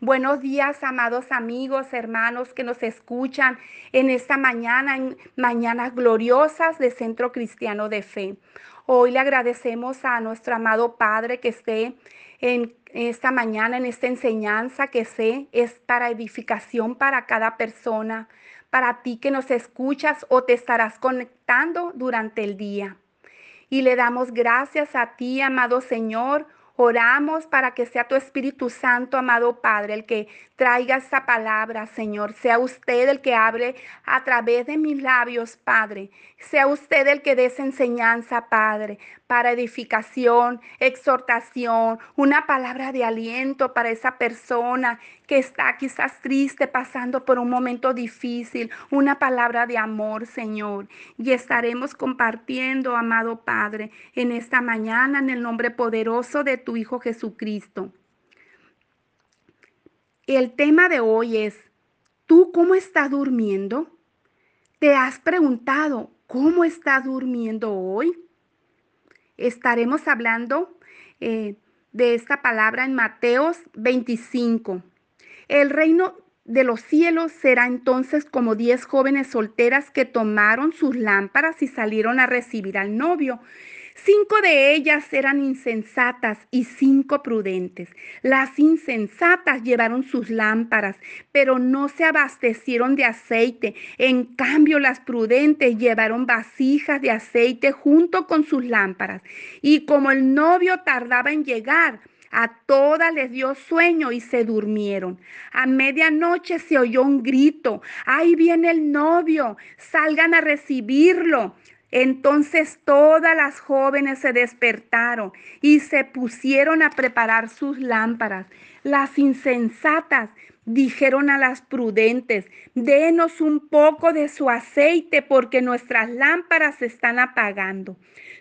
Buenos días, amados amigos, hermanos que nos escuchan en esta mañana, en mañanas gloriosas de Centro Cristiano de Fe. Hoy le agradecemos a nuestro amado Padre que esté en esta mañana, en esta enseñanza que sé es para edificación para cada persona, para ti que nos escuchas o te estarás conectando durante el día. Y le damos gracias a ti, amado Señor, Oramos para que sea tu Espíritu Santo, amado Padre, el que traiga esa palabra, Señor. Sea usted el que hable a través de mis labios, Padre. Sea usted el que dé esa enseñanza, Padre, para edificación, exhortación, una palabra de aliento para esa persona que está quizás triste, pasando por un momento difícil, una palabra de amor, Señor. Y estaremos compartiendo, amado Padre, en esta mañana, en el nombre poderoso de tu Hijo Jesucristo. El tema de hoy es, ¿tú cómo estás durmiendo? ¿Te has preguntado cómo estás durmiendo hoy? Estaremos hablando eh, de esta palabra en Mateos 25. El reino de los cielos será entonces como diez jóvenes solteras que tomaron sus lámparas y salieron a recibir al novio. Cinco de ellas eran insensatas y cinco prudentes. Las insensatas llevaron sus lámparas, pero no se abastecieron de aceite. En cambio, las prudentes llevaron vasijas de aceite junto con sus lámparas. Y como el novio tardaba en llegar, a todas les dio sueño y se durmieron. A medianoche se oyó un grito. Ahí viene el novio. Salgan a recibirlo. Entonces todas las jóvenes se despertaron y se pusieron a preparar sus lámparas. Las insensatas dijeron a las prudentes, denos un poco de su aceite porque nuestras lámparas se están apagando.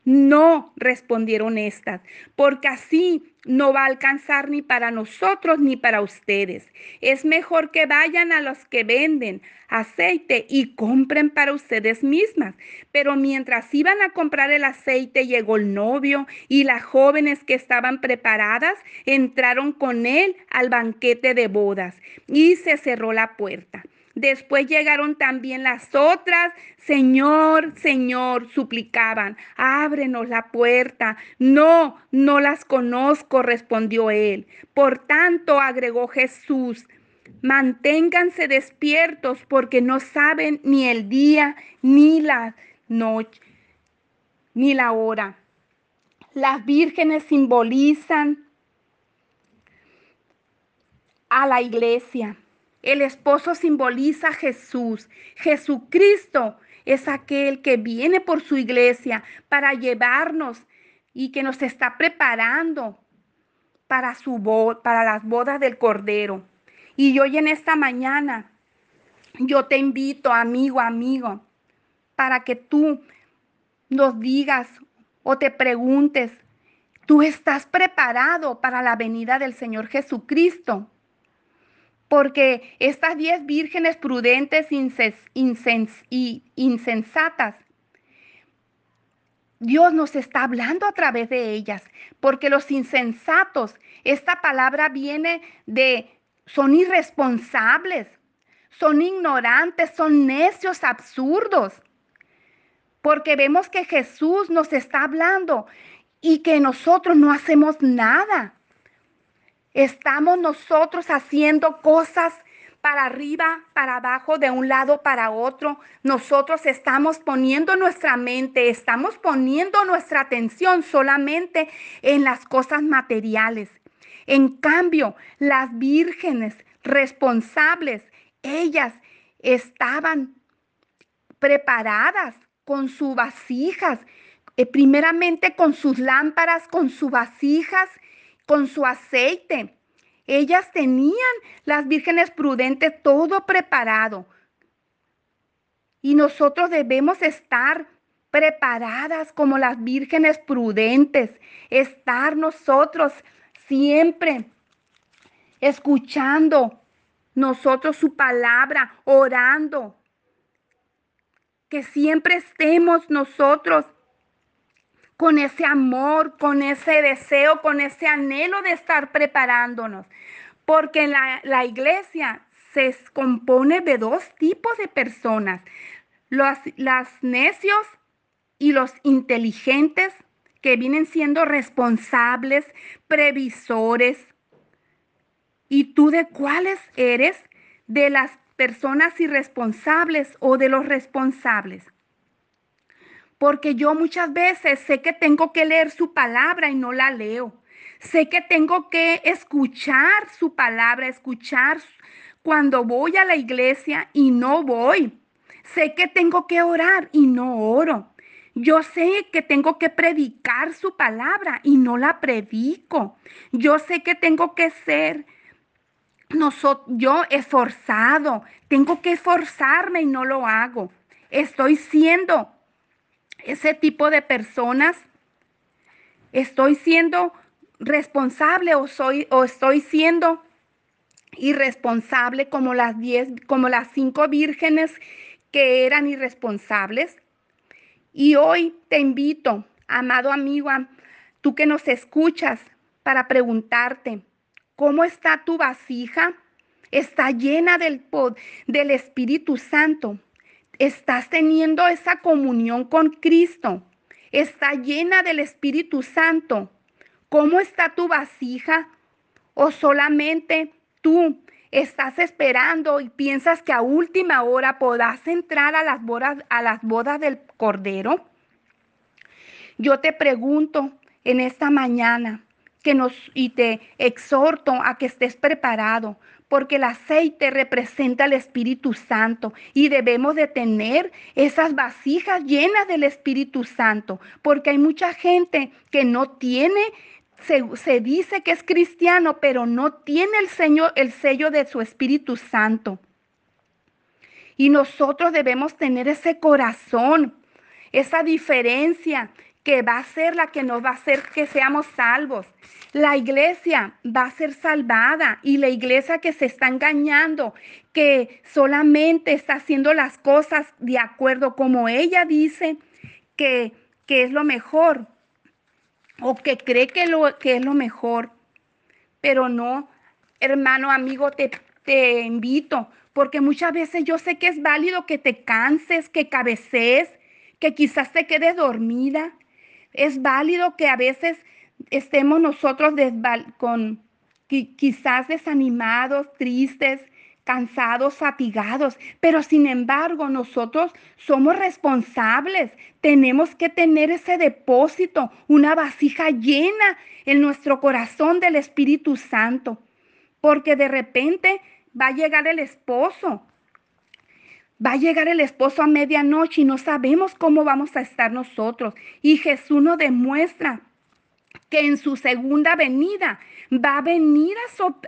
No, respondieron estas, porque así no va a alcanzar ni para nosotros ni para ustedes. Es mejor que vayan a los que venden aceite y compren para ustedes mismas. Pero mientras iban a comprar el aceite, llegó el novio y las jóvenes que estaban preparadas entraron con él al banquete de bodas y se cerró la puerta. Después llegaron también las otras. Señor, Señor, suplicaban, ábrenos la puerta. No, no las conozco, respondió él. Por tanto, agregó Jesús, manténganse despiertos porque no saben ni el día ni la noche, ni la hora. Las vírgenes simbolizan a la iglesia. El esposo simboliza a Jesús. Jesucristo es aquel que viene por su iglesia para llevarnos y que nos está preparando para su para las bodas del Cordero. Y hoy en esta mañana yo te invito, amigo, amigo, para que tú nos digas o te preguntes, ¿tú estás preparado para la venida del Señor Jesucristo? Porque estas diez vírgenes prudentes y insensatas, Dios nos está hablando a través de ellas, porque los insensatos, esta palabra viene de, son irresponsables, son ignorantes, son necios, absurdos, porque vemos que Jesús nos está hablando y que nosotros no hacemos nada. Estamos nosotros haciendo cosas para arriba, para abajo, de un lado para otro. Nosotros estamos poniendo nuestra mente, estamos poniendo nuestra atención solamente en las cosas materiales. En cambio, las vírgenes responsables, ellas estaban preparadas con sus vasijas, eh, primeramente con sus lámparas, con sus vasijas con su aceite. Ellas tenían, las vírgenes prudentes, todo preparado. Y nosotros debemos estar preparadas como las vírgenes prudentes, estar nosotros siempre escuchando nosotros su palabra, orando, que siempre estemos nosotros con ese amor, con ese deseo, con ese anhelo de estar preparándonos. Porque la, la iglesia se compone de dos tipos de personas, los las necios y los inteligentes que vienen siendo responsables, previsores. ¿Y tú de cuáles eres? ¿De las personas irresponsables o de los responsables? Porque yo muchas veces sé que tengo que leer su palabra y no la leo. Sé que tengo que escuchar su palabra, escuchar cuando voy a la iglesia y no voy. Sé que tengo que orar y no oro. Yo sé que tengo que predicar su palabra y no la predico. Yo sé que tengo que ser yo esforzado. Tengo que esforzarme y no lo hago. Estoy siendo ese tipo de personas. Estoy siendo responsable o soy o estoy siendo irresponsable como las diez, como las cinco vírgenes que eran irresponsables. Y hoy te invito, amado amigo, tú que nos escuchas, para preguntarte, ¿cómo está tu vasija? ¿Está llena del, del Espíritu Santo? ¿Estás teniendo esa comunión con Cristo? ¿Está llena del Espíritu Santo? ¿Cómo está tu vasija? ¿O solamente tú estás esperando y piensas que a última hora podrás entrar a las bodas, a las bodas del Cordero? Yo te pregunto en esta mañana que nos y te exhorto a que estés preparado, porque el aceite representa al Espíritu Santo y debemos de tener esas vasijas llenas del Espíritu Santo, porque hay mucha gente que no tiene se, dice que es cristiano, pero no tiene el, señor, el sello de su Espíritu Santo. Y nosotros debemos tener ese corazón, esa diferencia que va a ser la que nos va a hacer que seamos salvos. La iglesia va a ser salvada y la iglesia que se está engañando, que solamente está haciendo las cosas de acuerdo como ella dice que, que es lo mejor, o que cree que, lo, que es lo mejor, pero no, hermano, amigo, te, te invito, porque muchas veces yo sé que es válido que te canses, que cabecees, que quizás te quedes dormida. Es válido que a veces estemos nosotros con, quizás desanimados, tristes, cansados, fatigados, pero sin embargo nosotros somos responsables. Tenemos que tener ese depósito, una vasija llena en nuestro corazón del Espíritu Santo, porque de repente va a llegar el esposo. Va a llegar el esposo a medianoche y no sabemos cómo vamos a estar nosotros. Y Jesús nos demuestra que en su segunda venida va a venir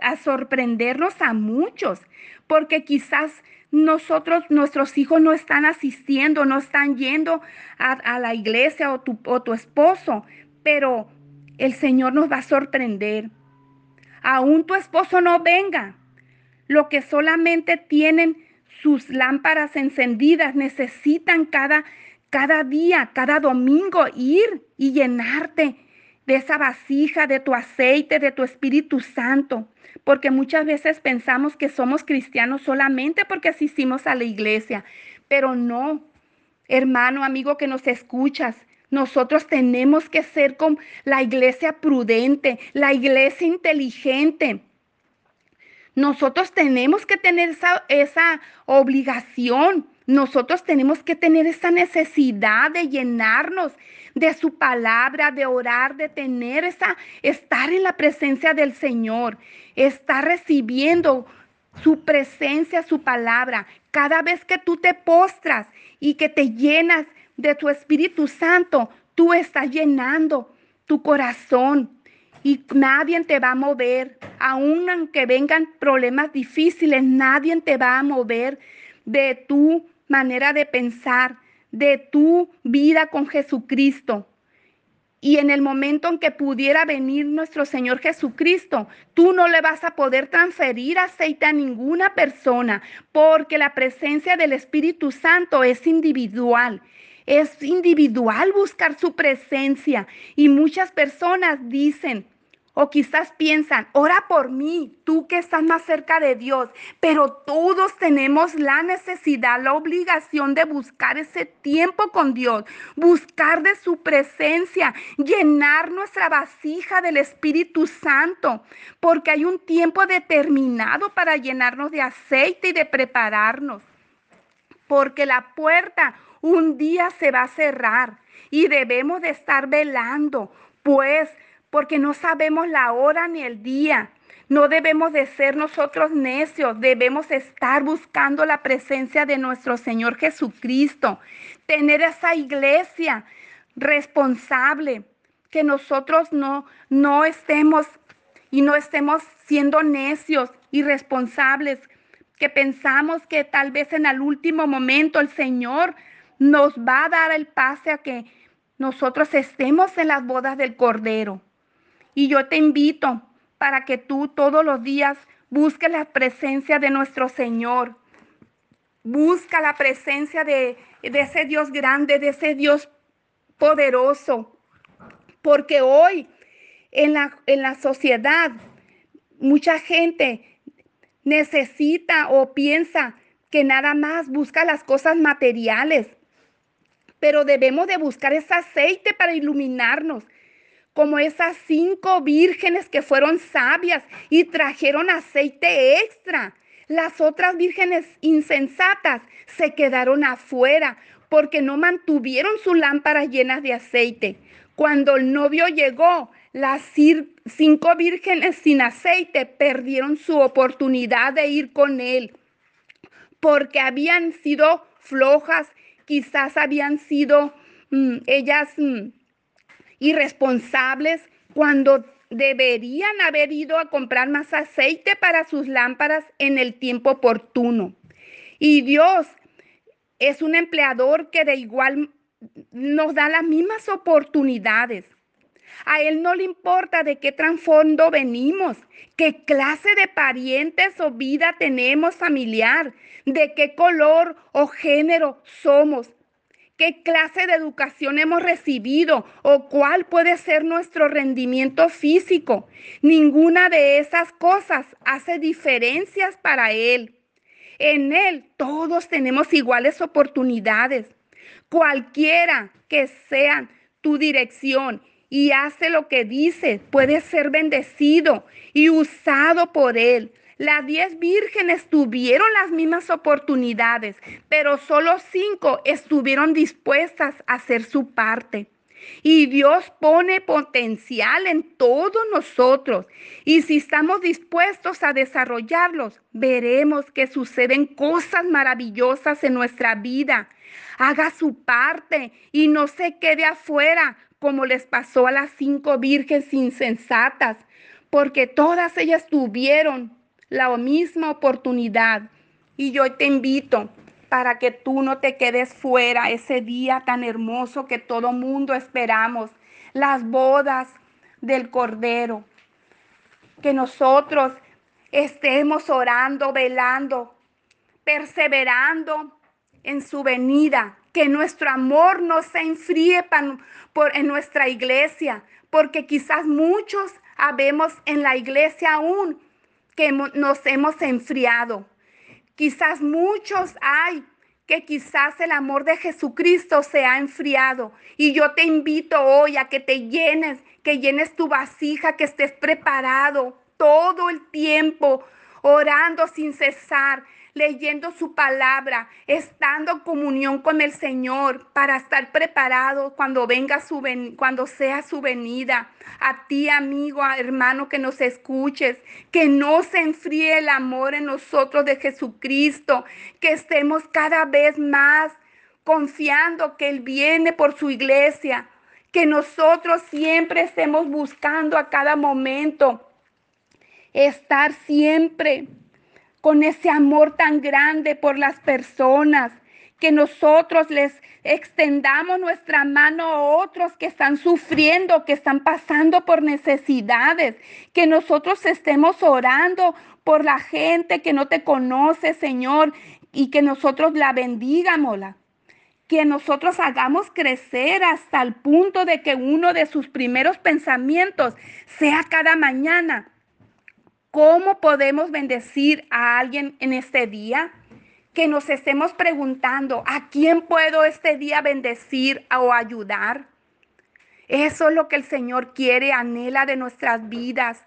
a, sorprendernos a muchos, porque quizás nosotros, nuestros hijos no están asistiendo, no están yendo a, la iglesia o tu, o tu esposo, pero el Señor nos va a sorprender. Aún tu esposo no venga. Lo que solamente tienen sus lámparas encendidas, necesitan cada, cada día, cada domingo ir y llenarte de esa vasija, de tu aceite, de tu Espíritu Santo. Porque muchas veces pensamos que somos cristianos solamente porque asistimos a la iglesia, pero no, hermano, amigo que nos escuchas. Nosotros tenemos que ser con la iglesia prudente, la iglesia inteligente. Nosotros tenemos que tener esa, esa obligación nosotros tenemos que tener esa necesidad de llenarnos de su palabra, de orar, de tener esa, estar en la presencia del Señor, estar recibiendo su presencia, su palabra. Cada vez que tú te postras y que te llenas de tu Espíritu Santo, tú estás llenando tu corazón y nadie te va a mover. Aun aunque vengan problemas difíciles, nadie te va a mover de tu manera de pensar, de tu vida con Jesucristo. Y en el momento en que pudiera venir nuestro Señor Jesucristo, tú no le vas a poder transferir aceite a ninguna persona, porque la presencia del Espíritu Santo es individual. Es individual buscar su presencia. Y muchas personas dicen, O quizás piensan, ora por mí, tú que estás más cerca de Dios. Pero todos tenemos la necesidad, la obligación de buscar ese tiempo con Dios, buscar de su presencia, llenar nuestra vasija del Espíritu Santo, porque hay un tiempo determinado para llenarnos de aceite y de prepararnos. Porque la puerta un día se va a cerrar y debemos de estar velando, pues porque no sabemos la hora ni el día. No debemos de ser nosotros necios, debemos estar buscando la presencia de nuestro Señor Jesucristo, tener esa iglesia responsable, que nosotros no, no estemos y no estemos siendo necios, irresponsables, que pensamos que tal vez en el último momento el Señor nos va a dar el pase a que nosotros estemos en las bodas del Cordero. Y yo te invito para que tú todos los días busques la presencia de nuestro Señor. Busca la presencia de, ese Dios grande, de ese Dios poderoso. Porque hoy en la, en la sociedad mucha gente necesita o piensa que nada más busca las cosas materiales. Pero debemos de buscar ese aceite para iluminarnos, como esas cinco vírgenes que fueron sabias y trajeron aceite extra. Las otras vírgenes insensatas se quedaron afuera porque no mantuvieron sus lámparas llenas de aceite. Cuando el novio llegó, las cinco vírgenes sin aceite perdieron su oportunidad de ir con él porque habían sido flojas, quizás habían sido mm, ellas mm, irresponsables cuando deberían haber ido a comprar más aceite para sus lámparas en el tiempo oportuno. Y Dios es un empleador que de igual nos da las mismas oportunidades. A Él no le importa de qué trasfondo venimos, qué clase de parientes o vida tenemos familiar, de qué color o género somos qué clase de educación hemos recibido o cuál puede ser nuestro rendimiento físico. Ninguna de esas cosas hace diferencias para Él. En Él todos tenemos iguales oportunidades. Cualquiera que sea tu dirección y hace lo que dice, puede ser bendecido y usado por Él. Las diez vírgenes tuvieron las mismas oportunidades, pero solo cinco estuvieron dispuestas a hacer su parte. Y Dios pone potencial en todos nosotros. Y si estamos dispuestos a desarrollarlos, veremos que suceden cosas maravillosas en nuestra vida. Haga su parte y no se quede afuera como les pasó a las cinco vírgenes insensatas, porque todas ellas tuvieron la misma oportunidad. Y yo te invito para que tú no te quedes fuera ese día tan hermoso que todo mundo esperamos, las bodas del Cordero. Que nosotros estemos orando, velando, perseverando en su venida, que nuestro amor no se enfríe por, en nuestra iglesia, porque quizás muchos habemos en la iglesia aún nos hemos enfriado. Quizás muchos hay que quizás el amor de Jesucristo se ha enfriado. Y yo te invito hoy a que te llenes, que llenes tu vasija, que estés preparado todo el tiempo, orando sin cesar, leyendo su palabra, estando en comunión con el Señor para estar preparado cuando venga su cuando sea su venida. A ti, amigo, hermano que nos escuches, que no se enfríe el amor en nosotros de Jesucristo, que estemos cada vez más confiando que Él viene por su iglesia, que nosotros siempre estemos buscando a cada momento estar siempre con ese amor tan grande por las personas, que nosotros les extendamos nuestra mano a otros que están sufriendo, que están pasando por necesidades, que nosotros estemos orando por la gente que no te conoce, Señor, y que nosotros la bendigamos, que nosotros hagamos crecer hasta el punto de que uno de sus primeros pensamientos sea cada mañana. ¿Cómo podemos bendecir a alguien en este día? Que nos estemos preguntando, ¿a quién puedo este día bendecir o ayudar? Eso es lo que el Señor quiere, anhela de nuestras vidas.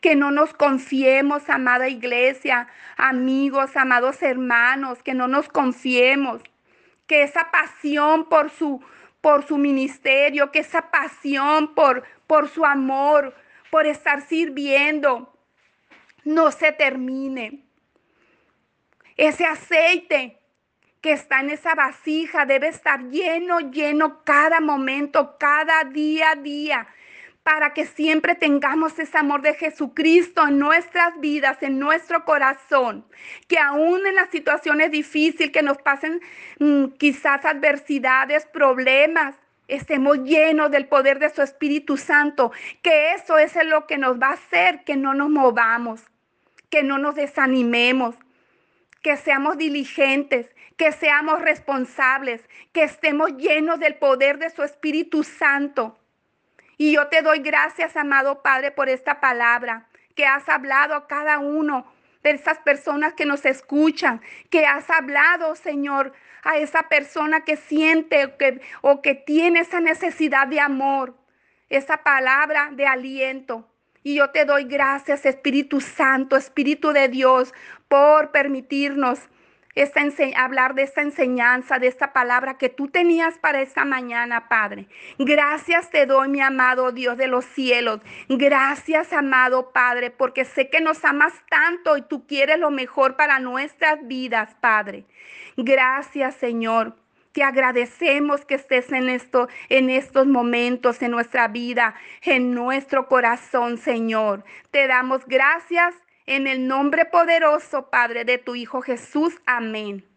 Que no nos confiemos, amada iglesia, amigos, amados hermanos, que no nos confiemos que esa pasión por su, por su ministerio, que esa pasión por, por su amor, por estar sirviendo, no se termine. Ese aceite que está en esa vasija debe estar lleno, lleno cada momento, cada día a día, para que siempre tengamos ese amor de Jesucristo en nuestras vidas, en nuestro corazón, que aún en las situaciones difíciles que nos pasen mm, quizás adversidades, problemas, estemos llenos del poder de su Espíritu Santo, que eso es lo que nos va a hacer que no nos movamos, que no nos desanimemos, que seamos diligentes, que seamos responsables, que estemos llenos del poder de su Espíritu Santo y yo te doy gracias, amado Padre, por esta palabra que has hablado a cada uno de esas personas que nos escuchan, que has hablado, Señor, a esa persona que siente que, o que tiene esa necesidad de amor, esa palabra de aliento. Y yo te doy gracias, Espíritu Santo, Espíritu de Dios, por permitirnos esta hablar de esta enseñanza, de esta palabra que tú tenías para esta mañana, Padre. Gracias te doy, mi amado Dios de los cielos. Gracias, amado Padre, porque sé que nos amas tanto y tú quieres lo mejor para nuestras vidas, Padre. Gracias, Señor. Te agradecemos que estés en esto, en estos momentos en nuestra vida, en nuestro corazón, Señor. Te damos gracias en el nombre poderoso, Padre, de tu Hijo Jesús. Amén.